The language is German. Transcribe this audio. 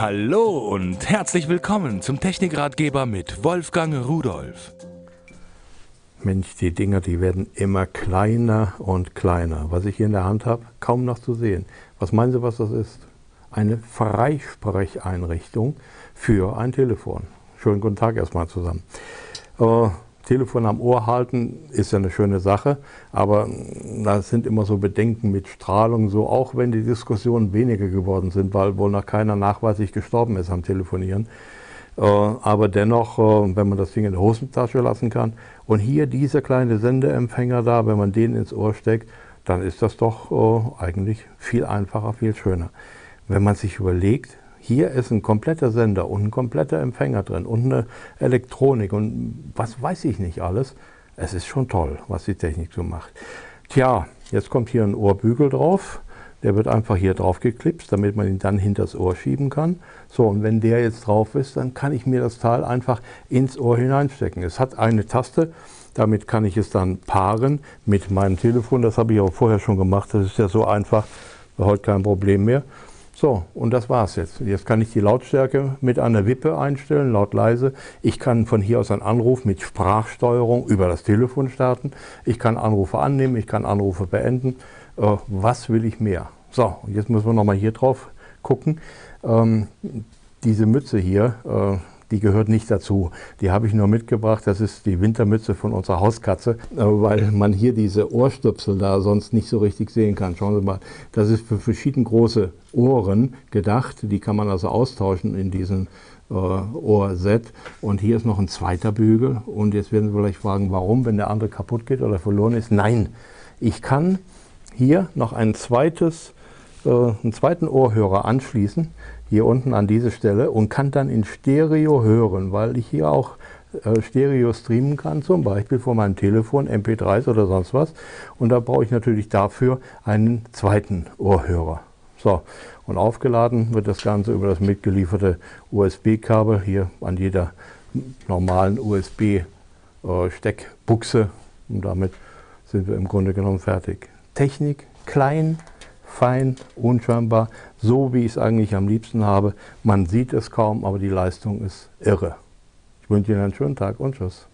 Hallo und herzlich willkommen zum Technikratgeber mit Wolfgang Rudolf. Mensch, die Dinger, die werden immer kleiner und kleiner. Was ich hier in der Hand habe, kaum noch zu sehen. Was meinen Sie, was das ist? Eine Freisprecheinrichtung für ein Telefon. Schönen guten Tag erstmal zusammen. Äh, Telefon am Ohr halten ist ja eine schöne Sache, aber da sind immer so Bedenken mit Strahlung, so auch wenn die Diskussionen weniger geworden sind, weil wohl noch keiner nachweislich gestorben ist am Telefonieren. Äh, aber dennoch, äh, wenn man das Ding in der Hosentasche lassen kann und hier dieser kleine Sendeempfänger da, wenn man den ins Ohr steckt, dann ist das doch äh, eigentlich viel einfacher, viel schöner. Wenn man sich überlegt, hier ist ein kompletter Sender und ein kompletter Empfänger drin und eine Elektronik und was weiß ich nicht alles. Es ist schon toll, was die Technik so macht. Tja, jetzt kommt hier ein Ohrbügel drauf. Der wird einfach hier drauf geklipst, damit man ihn dann hinters Ohr schieben kann. So, und wenn der jetzt drauf ist, dann kann ich mir das Teil einfach ins Ohr hineinstecken. Es hat eine Taste, damit kann ich es dann paaren mit meinem Telefon. Das habe ich auch vorher schon gemacht. Das ist ja so einfach, heute kein Problem mehr. So, und das war's jetzt. Jetzt kann ich die Lautstärke mit einer Wippe einstellen, laut leise. Ich kann von hier aus einen Anruf mit Sprachsteuerung über das Telefon starten. Ich kann Anrufe annehmen, ich kann Anrufe beenden. Äh, was will ich mehr? So, jetzt müssen wir nochmal hier drauf gucken. Ähm, diese Mütze hier, äh, die gehört nicht dazu. Die habe ich nur mitgebracht. Das ist die Wintermütze von unserer Hauskatze, äh, weil man hier diese Ohrstöpsel da sonst nicht so richtig sehen kann. Schauen Sie mal, das ist für verschieden große Ohren gedacht. Die kann man also austauschen in diesem äh, Ohrset. Und hier ist noch ein zweiter Bügel. Und jetzt werden Sie vielleicht fragen, warum, wenn der andere kaputt geht oder verloren ist. Nein, ich kann hier noch ein zweites, äh, einen zweiten Ohrhörer anschließen hier unten an diese Stelle und kann dann in Stereo hören, weil ich hier auch äh, Stereo streamen kann, zum Beispiel von meinem Telefon, MP3s oder sonst was. Und da brauche ich natürlich dafür einen zweiten Ohrhörer. So, und aufgeladen wird das Ganze über das mitgelieferte USB-Kabel hier an jeder normalen USB-Steckbuchse. Äh, und damit sind wir im Grunde genommen fertig. Technik klein, fein, unscheinbar, so wie ich es eigentlich am liebsten habe. Man sieht es kaum, aber die Leistung ist irre. Ich wünsche Ihnen einen schönen Tag und Tschüss.